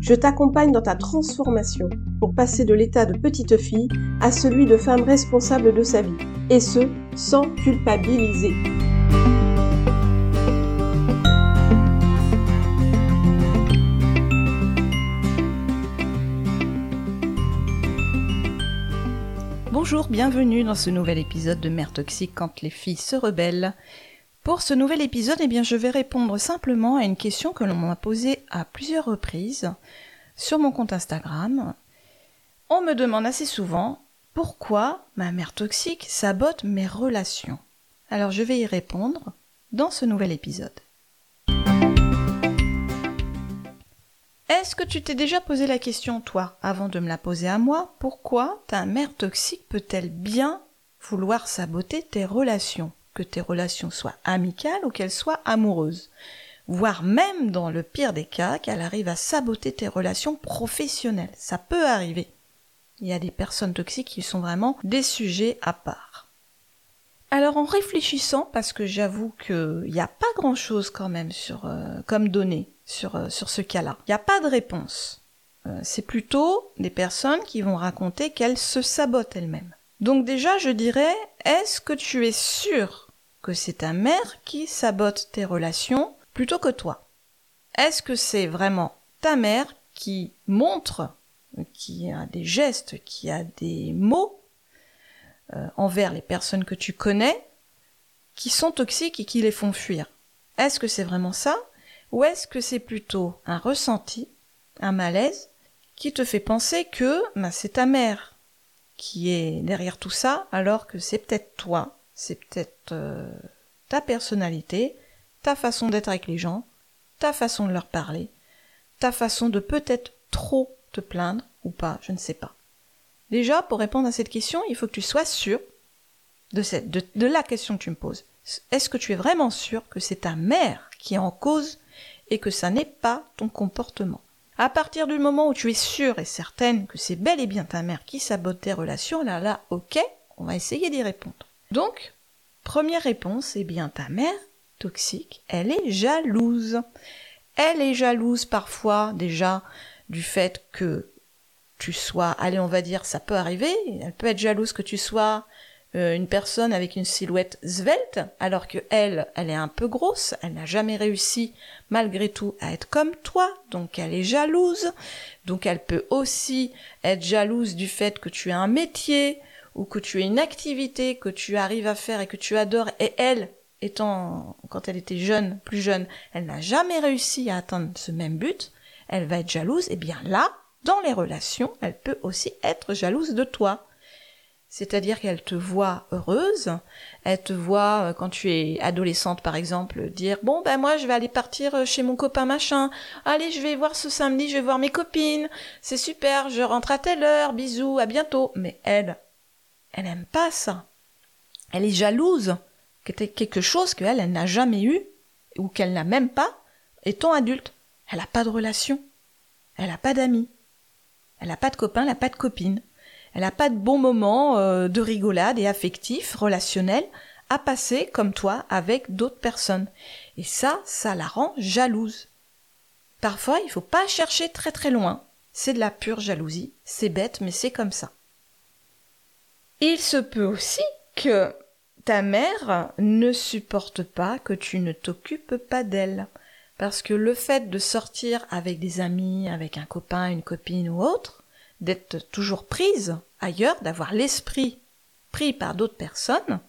Je t'accompagne dans ta transformation pour passer de l'état de petite fille à celui de femme responsable de sa vie, et ce, sans culpabiliser. Bonjour, bienvenue dans ce nouvel épisode de Mère Toxique quand les filles se rebellent. Pour ce nouvel épisode, eh je vais répondre simplement à une question que l'on m'a posée à plusieurs reprises sur mon compte Instagram. On me demande assez souvent pourquoi ma mère toxique sabote mes relations. Alors je vais y répondre dans ce nouvel épisode. Est-ce que tu t'es déjà posé la question, toi, avant de me la poser à moi, pourquoi ta mère toxique peut-elle bien vouloir saboter tes relations? Que tes relations soient amicales ou qu'elles soient amoureuses. Voire même dans le pire des cas, qu'elle arrive à saboter tes relations professionnelles. Ça peut arriver. Il y a des personnes toxiques qui sont vraiment des sujets à part. Alors en réfléchissant, parce que j'avoue qu'il n'y a pas grand chose quand même sur, euh, comme données sur, euh, sur ce cas-là. Il n'y a pas de réponse. Euh, c'est plutôt des personnes qui vont raconter qu'elles se sabotent elles-mêmes. Donc déjà, je dirais, est-ce que tu es sûr que c'est ta mère qui sabote tes relations plutôt que toi. Est-ce que c'est vraiment ta mère qui montre, qui a des gestes, qui a des mots euh, envers les personnes que tu connais qui sont toxiques et qui les font fuir? Est-ce que c'est vraiment ça? Ou est-ce que c'est plutôt un ressenti, un malaise, qui te fait penser que ben, c'est ta mère qui est derrière tout ça, alors que c'est peut-être toi? C'est peut-être euh, ta personnalité, ta façon d'être avec les gens, ta façon de leur parler, ta façon de peut-être trop te plaindre ou pas, je ne sais pas. Déjà, pour répondre à cette question, il faut que tu sois sûr de, cette, de, la question que tu me poses. Est-ce que tu es vraiment sûr que c'est ta mère qui est en cause et que ça n'est pas ton comportement? À partir du moment où tu es sûre et certaine que c'est bel et bien ta mère qui sabote tes relations, là, là, ok, on va essayer d'y répondre. Donc, première réponse, eh bien ta mère toxique, elle est jalouse. Elle est jalouse parfois déjà du fait que tu sois, allez on va dire, ça peut arriver, elle peut être jalouse que tu sois euh, une personne avec une silhouette svelte, alors que elle, elle est un peu grosse, elle n'a jamais réussi malgré tout à être comme toi, donc elle est jalouse, donc elle peut aussi être jalouse du fait que tu as un métier, ou que tu as une activité que tu arrives à faire et que tu adores, et elle, étant, quand elle était jeune, plus jeune, elle n'a jamais réussi à atteindre ce même but, elle va être jalouse, et bien là, dans les relations, elle peut aussi être jalouse de toi. C'est-à-dire qu'elle te voit heureuse, elle te voit euh, quand tu es adolescente par exemple dire bon ben moi je vais aller partir euh, chez mon copain machin, allez je vais voir ce samedi, je vais voir mes copines, c'est super, je rentre à telle heure, bisous, à bientôt. Mais elle, elle n'aime pas ça. Elle est jalouse que quelque chose qu'elle, elle, n'a jamais eu, ou qu'elle n'a même pas, étant adulte. Elle n'a pas de relation. Elle n'a pas d'amis. Elle n'a pas de copain, elle n'a pas de copine. Elle n'a pas de bons moments euh, de rigolade et affectifs, relationnels, à passer comme toi avec d'autres personnes. Et ça, ça la rend jalouse. Parfois, il faut pas chercher très très loin. C'est de la pure jalousie. C'est bête, mais c'est comme ça. Il se peut aussi que ta mère ne supporte pas que tu ne t'occupes pas d'elle. Parce que le fait de sortir avec des amis, avec un copain, une copine ou autre, d'être toujours prise ailleurs, d'avoir l'esprit pris par d'autres personnes,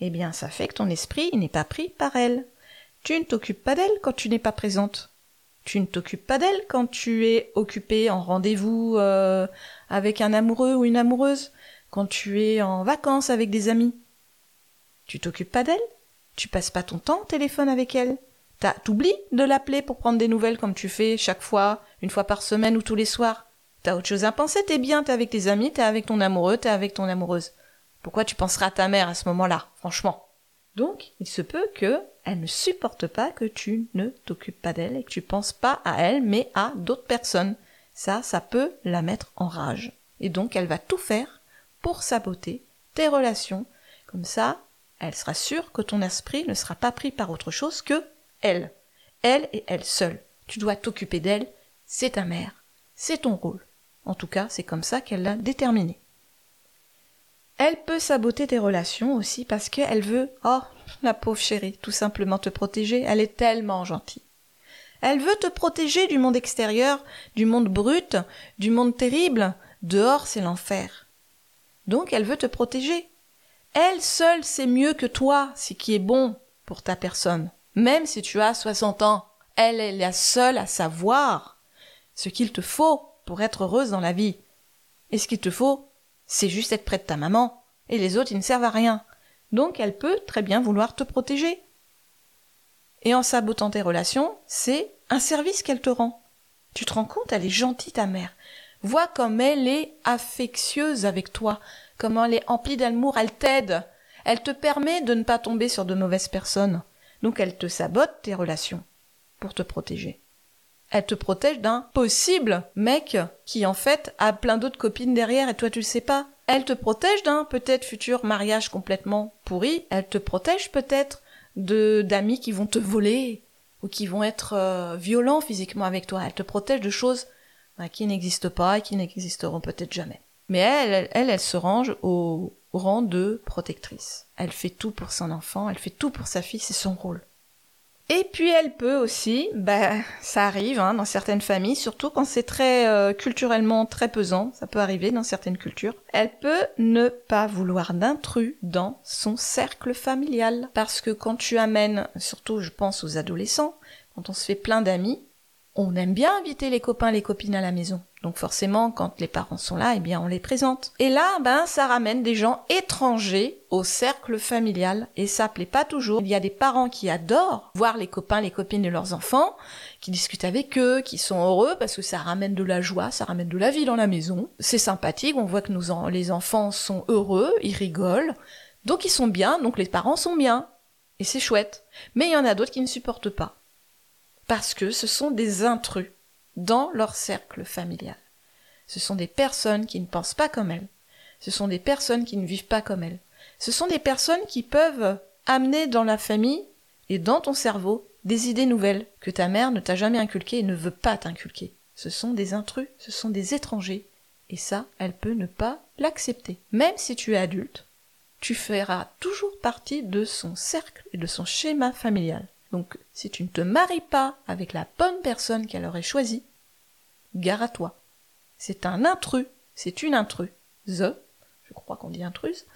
eh bien ça fait que ton esprit n'est pas pris par elle. Tu ne t'occupes pas d'elle quand tu n'es pas présente. Tu ne t'occupes pas d'elle quand tu es occupé en rendez-vous euh, avec un amoureux ou une amoureuse quand tu es en vacances avec des amis. Tu t'occupes pas d'elle Tu passes pas ton temps au téléphone avec elle T'oublies de l'appeler pour prendre des nouvelles comme tu fais chaque fois, une fois par semaine ou tous les soirs T'as autre chose à penser, t'es bien, t'es avec tes amis, t'es avec ton amoureux, t'es avec ton amoureuse. Pourquoi tu penseras à ta mère à ce moment-là, franchement? Donc, il se peut que elle ne supporte pas que tu ne t'occupes pas d'elle et que tu penses pas à elle, mais à d'autres personnes. Ça, ça peut la mettre en rage. Et donc, elle va tout faire pour saboter tes relations. Comme ça, elle sera sûre que ton esprit ne sera pas pris par autre chose que elle. Elle et elle seule. Tu dois t'occuper d'elle, c'est ta mère, c'est ton rôle. En tout cas, c'est comme ça qu'elle l'a déterminé. Elle peut saboter tes relations aussi parce qu'elle veut, oh, la pauvre chérie, tout simplement te protéger, elle est tellement gentille. Elle veut te protéger du monde extérieur, du monde brut, du monde terrible. Dehors, c'est l'enfer. Donc, elle veut te protéger. Elle seule sait mieux que toi ce qui est bon pour ta personne. Même si tu as 60 ans, elle est la seule à savoir ce qu'il te faut pour être heureuse dans la vie. Et ce qu'il te faut, c'est juste être près de ta maman. Et les autres, ils ne servent à rien. Donc elle peut très bien vouloir te protéger. Et en sabotant tes relations, c'est un service qu'elle te rend. Tu te rends compte, elle est gentille ta mère. Vois comme elle est affectueuse avec toi, comment elle est emplie d'amour, elle t'aide. Elle te permet de ne pas tomber sur de mauvaises personnes. Donc elle te sabote tes relations pour te protéger. Elle te protège d'un possible mec qui en fait a plein d'autres copines derrière et toi tu le sais pas. Elle te protège d'un peut-être futur mariage complètement pourri. Elle te protège peut-être de d'amis qui vont te voler ou qui vont être euh, violents physiquement avec toi. Elle te protège de choses bah, qui n'existent pas et qui n'existeront peut-être jamais. Mais elle, elle, elle, se range au, rang de protectrice. Elle fait tout pour son enfant, elle fait tout pour sa fille, c'est son rôle. Et puis elle peut aussi, bah, ça arrive hein, dans certaines familles, surtout quand c'est très euh, culturellement très pesant, ça peut arriver dans certaines cultures. Elle peut ne pas vouloir d'intrus dans son cercle familial, parce que quand tu amènes, surtout je pense aux adolescents, quand on se fait plein d'amis, on aime bien inviter les copains, les copines à la maison. Donc forcément, quand les parents sont là, eh bien, on les présente. Et là, ben, ça ramène des gens étrangers au cercle familial. Et ça plaît pas toujours. Il y a des parents qui adorent voir les copains, les copines de leurs enfants, qui discutent avec eux, qui sont heureux parce que ça ramène de la joie, ça ramène de la vie dans la maison. C'est sympathique. On voit que nos les enfants sont heureux, ils rigolent. Donc ils sont bien, donc les parents sont bien. Et c'est chouette. Mais il y en a d'autres qui ne supportent pas parce que ce sont des intrus dans leur cercle familial. Ce sont des personnes qui ne pensent pas comme elles. Ce sont des personnes qui ne vivent pas comme elles. Ce sont des personnes qui peuvent amener dans la famille et dans ton cerveau des idées nouvelles que ta mère ne t'a jamais inculquées et ne veut pas t'inculquer. Ce sont des intrus, ce sont des étrangers. Et ça, elle peut ne pas l'accepter. Même si tu es adulte, tu feras toujours partie de son cercle et de son schéma familial. Donc, si tu ne te maries pas avec la bonne personne qu'elle aurait choisie, gare à toi. C'est un intrus, c'est une intruse, je crois qu'on dit intruse,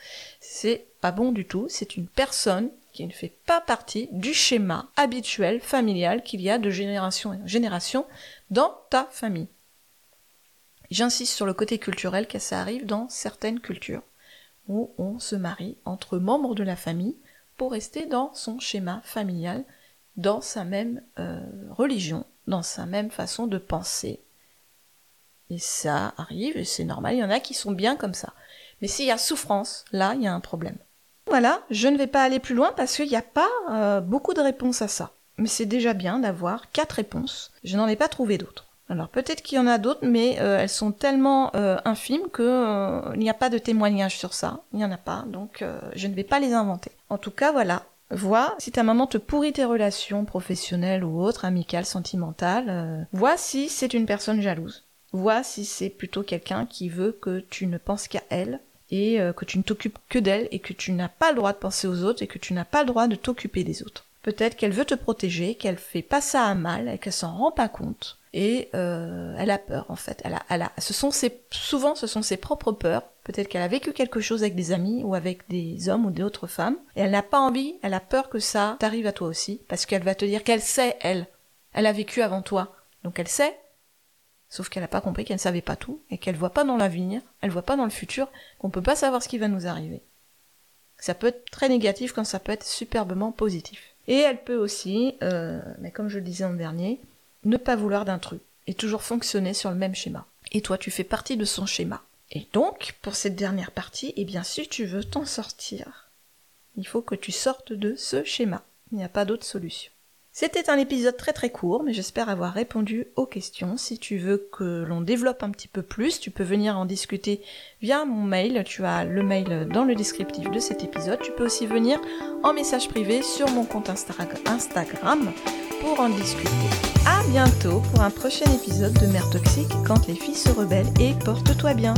c'est pas bon du tout, c'est une personne qui ne fait pas partie du schéma habituel familial qu'il y a de génération en génération dans ta famille. J'insiste sur le côté culturel car ça arrive dans certaines cultures où on se marie entre membres de la famille pour rester dans son schéma familial dans sa même euh, religion, dans sa même façon de penser. Et ça arrive, et c'est normal, il y en a qui sont bien comme ça. Mais s'il y a souffrance, là, il y a un problème. Voilà, je ne vais pas aller plus loin parce qu'il n'y a pas euh, beaucoup de réponses à ça. Mais c'est déjà bien d'avoir quatre réponses. Je n'en ai pas trouvé d'autres. Alors peut-être qu'il y en a d'autres, mais euh, elles sont tellement infimes qu'il n'y a pas de témoignage sur ça. Il n'y en a pas, donc je ne vais pas les inventer. En tout cas, voilà, Vois si ta maman te pourrit tes relations professionnelles ou autres, amicales, sentimentales. Euh, vois si c'est une personne jalouse. Vois si c'est plutôt quelqu'un qui veut que tu ne penses qu'à elle et euh, que tu ne t'occupes que d'elle et que tu n'as pas le droit de penser aux autres et que tu n'as pas le droit de t'occuper des autres. Peut-être qu'elle veut te protéger, qu'elle fait pas ça à mal qu'elle s'en rend pas compte et euh, elle a peur en fait. Elle a, elle ce sont souvent ce sont ses propres peurs. Peut-être qu'elle a vécu quelque chose avec des amis ou avec des hommes ou d'autres femmes et elle n'a pas envie, elle a peur que ça t'arrive à toi aussi parce qu'elle va te dire qu'elle sait elle, elle a vécu avant toi, donc elle sait. Sauf qu'elle n'a pas compris qu'elle ne savait pas tout et qu'elle voit pas dans l'avenir, elle voit pas dans le futur, qu'on peut pas savoir ce qui va nous arriver. Ça peut être très négatif quand ça peut être superbement positif. Et elle peut aussi, euh, mais comme je le disais en dernier, ne pas vouloir d'intrus et toujours fonctionner sur le même schéma. Et toi, tu fais partie de son schéma. Et donc, pour cette dernière partie, eh bien, si tu veux t'en sortir, il faut que tu sortes de ce schéma. Il n'y a pas d'autre solution. C'était un épisode très très court, mais j'espère avoir répondu aux questions. Si tu veux que l'on développe un petit peu plus, tu peux venir en discuter via mon mail. Tu as le mail dans le descriptif de cet épisode. Tu peux aussi venir en message privé sur mon compte Instagram pour en discuter. À bientôt pour un prochain épisode de Mère Toxique quand les filles se rebellent et porte-toi bien.